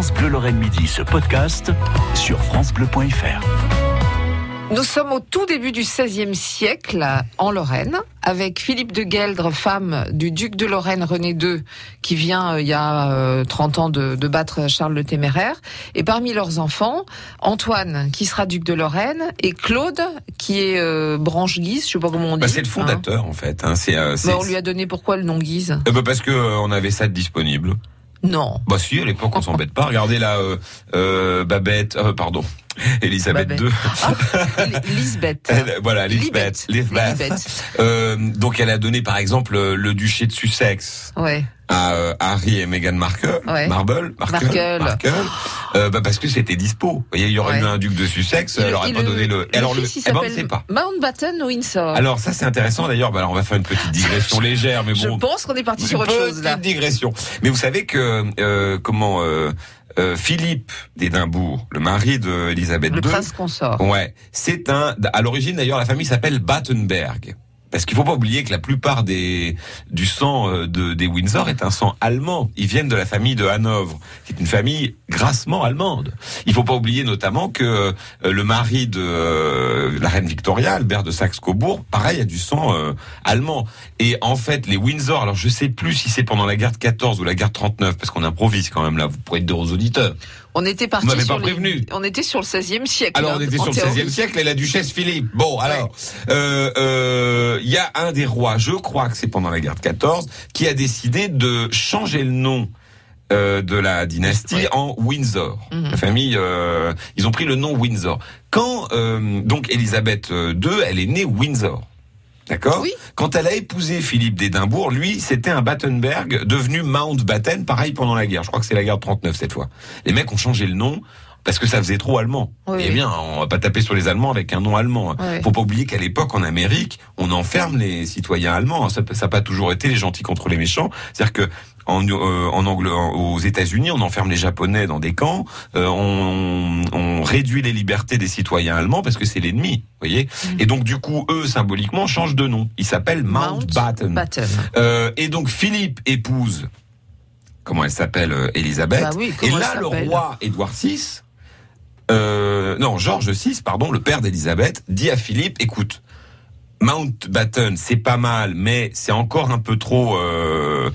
France Bleu Lorraine Midi se podcast sur francebleu.fr. Nous sommes au tout début du XVIe siècle en Lorraine, avec Philippe de Gueldre, femme du duc de Lorraine René II, qui vient euh, il y a euh, 30 ans de, de battre Charles le Téméraire. Et parmi leurs enfants, Antoine, qui sera duc de Lorraine, et Claude, qui est euh, branche Guise, je sais pas comment on dit. Bah, c'est le hein. fondateur en fait. Hein. C'est, euh, c'est- Mais on lui a donné pourquoi le nom Guise Euh, bah, parce que euh, on avait ça de disponible. Non. Bah si, à l'époque on s'embête pas. Regardez là, euh, euh, Babette, euh, pardon, Elisabeth. II. Ah, Lisbeth. Voilà, Lisbeth. Lisbeth. Lisbeth. Euh, donc elle a donné par exemple euh, le duché de Sussex Ouais. à euh, Harry et Meghan Markle, Ouais. Marble, Markle. Markle. Euh, bah, parce que c'était dispo. Il y aurait Ouais. eu un duc de Sussex, elle le- aurait et pas donné le. Alors le, fils, il eh ben, on sait pas. Mountbatten Windsor. Alors ça c'est intéressant d'ailleurs. Bah, alors on va faire une petite digression légère, mais je bon. pense qu'on est parti sur autre chose là. petite digression. Mais vous savez que euh, comment euh, euh, Philippe d'Édimbourg, le mari d'Elisabeth Le II, prince consort. ouais, c'est un. À l'origine d'ailleurs, la famille s'appelle Battenberg. Parce qu'il faut pas oublier que la plupart des du sang euh, de, des Windsor est un sang allemand. Ils viennent de la famille de Hanovre, qui est une famille grassement allemande. Il faut pas oublier notamment que euh, le mari de euh, la reine Victoria, Albert de Saxe-Cobourg, pareil, a du sang euh, allemand. Et en fait, les Windsor, alors je sais plus si c'est pendant la guerre de 14 ou la guerre de 39, parce qu'on improvise quand même là. Vous pourrez être dire aux auditeurs. On était parti m'avez sur les-. On était sur le 16e siècle. Alors hein, on était sur le théorie. 16e siècle et la duchesse Philippe. Bon, alors, euh, il y a un des rois, je crois que c'est pendant la guerre de 14, qui a décidé de changer le nom euh, de la dynastie en Windsor. Mhm. La famille, euh, ils ont pris le nom Windsor. Quand euh, donc Elisabeth II, elle est née Windsor. D'accord? Oui. Quand elle a épousé Philippe d'Édimbourg, lui, c'était un Battenberg devenu Mountbatten, pareil pendant la guerre. Je crois que c'est la guerre de 39 cette fois. Les mecs ont changé le nom parce que ça faisait trop allemand. Oui, eh oui. bien, on va pas taper sur les Allemands avec un nom allemand. Ouais. Faut pas oublier qu'à l'époque, en Amérique, on enferme les citoyens allemands. Ça n'a pas toujours été les gentils contre les méchants. C'est-à-dire que en, euh, en Angle, aux États-Unis, on enferme les Japonais dans des camps. euh, on, on réduit les libertés des citoyens allemands parce que c'est l'ennemi. Voyez. Mm. Et donc, du coup, eux, symboliquement, changent de nom. Ils s'appellent Mountbatten. Mountbatten. Euh, et donc, Philippe épouse. Comment elle s'appelle, Elisabeth. Bah oui, et là, le roi Édouard VI, euh, non, Georges VI, pardon, le père d'Élisabeth, dit à Philippe, écoute, Mountbatten, c'est pas mal, mais c'est encore un peu trop. Euh,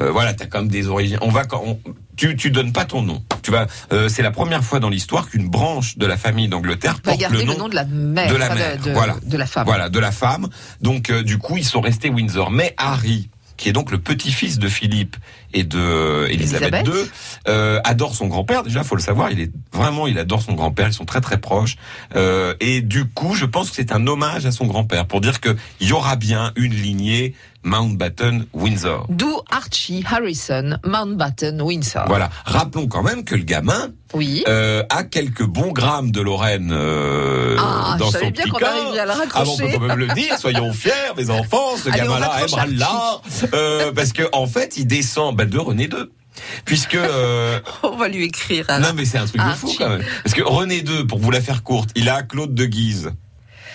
euh, voilà, t'as quand même des origines. On va quand on- tu tu donnes pas ton nom. Tu vas. euh, c'est la première fois dans l'histoire qu'une branche de la famille d'Angleterre porte garder le le nom, nom de la mère, de la mère, de, voilà. de la femme. voilà, de la femme. Donc euh, du coup, ils sont restés Windsor. Mais Harry, qui est donc le petit-fils de Philippe et de euh, Elisabeth Élisabeth. II, euh, adore son grand-père. Déjà, faut le savoir, il est vraiment, il adore son grand-père. Ils sont très très proches. Euh, et du coup, je pense que c'est un hommage à son grand-père pour dire que il y aura bien une lignée Mountbatten Windsor. D'où Archie Harrison Mountbatten Windsor. Voilà. Rappelons quand même que le gamin Oui. euh, a quelques bons grammes de Lorraine euh, Ah, dans je son bien petit qu'on corps. arriverait à le Ah on peut quand même le dire, soyons fiers, mes enfants, ce gamin-là aimera l'art, euh, parce que en fait, il descend bah, de René II. Puisque euh, On va lui écrire. alors. non mais c'est un truc de fou quand même. Parce que René II, pour vous la faire courte, il a Claude de Guise,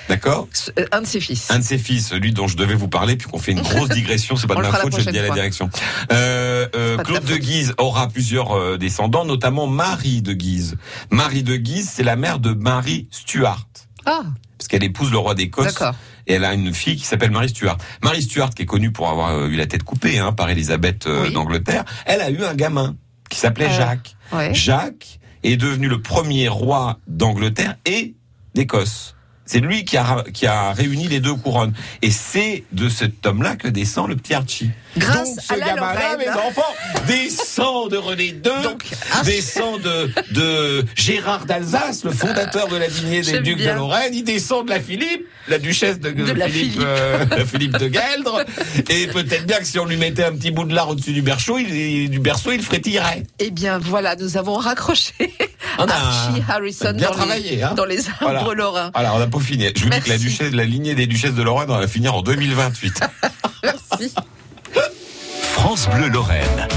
d'accord Euh, Un de ses fils. un de ses fils, celui dont je devais vous parler, puis qu'on fait une grosse digression, c'est pas de ma faute, je le dis à la direction. Euh, euh, de Claude de. Guise aura plusieurs euh, descendants, notamment Marie de Guise. Marie de Guise, c'est la mère de Marie Stuart. Ah, Parce qu'elle épouse le roi d'Écosse d'accord. et elle a une fille qui s'appelle Marie Stuart. Marie Stuart, qui est connue pour avoir euh, eu la tête coupée hein, par Élisabeth euh, Oui. d'Angleterre, elle a eu un gamin qui s'appelait Euh, Jacques. Ouais. Jacques est devenu le premier roi d'Angleterre et d'Écosse. C'est lui qui a, qui a réuni les deux couronnes. Et c'est de cet homme-là que descend le petit Archie. Grâce Donc, ce à la gamin-là, mes enfants, descend de René II, Donc, descend de, de Gérard d'Alsace, le fondateur de la lignée des ducs bien. de Lorraine. Il descend de la Philippe, la duchesse de, De la Philippe, Philippe. euh, la Philippe de Gueldre. Et peut-être bien que si on lui mettait un petit bout de lard au-dessus du berceau, il, du berceau, il frétillerait. Eh bien, voilà, nous avons raccroché On a- Archie on a Harrison bien dans, travaillé, les, hein. dans les arbres Voilà. lorrains. Alors, on n'a pas fini. Je vous dis que la, duchesse, la lignée des duchesses de Lorraine, on va finir en 2028. Merci. France Bleu Lorraine.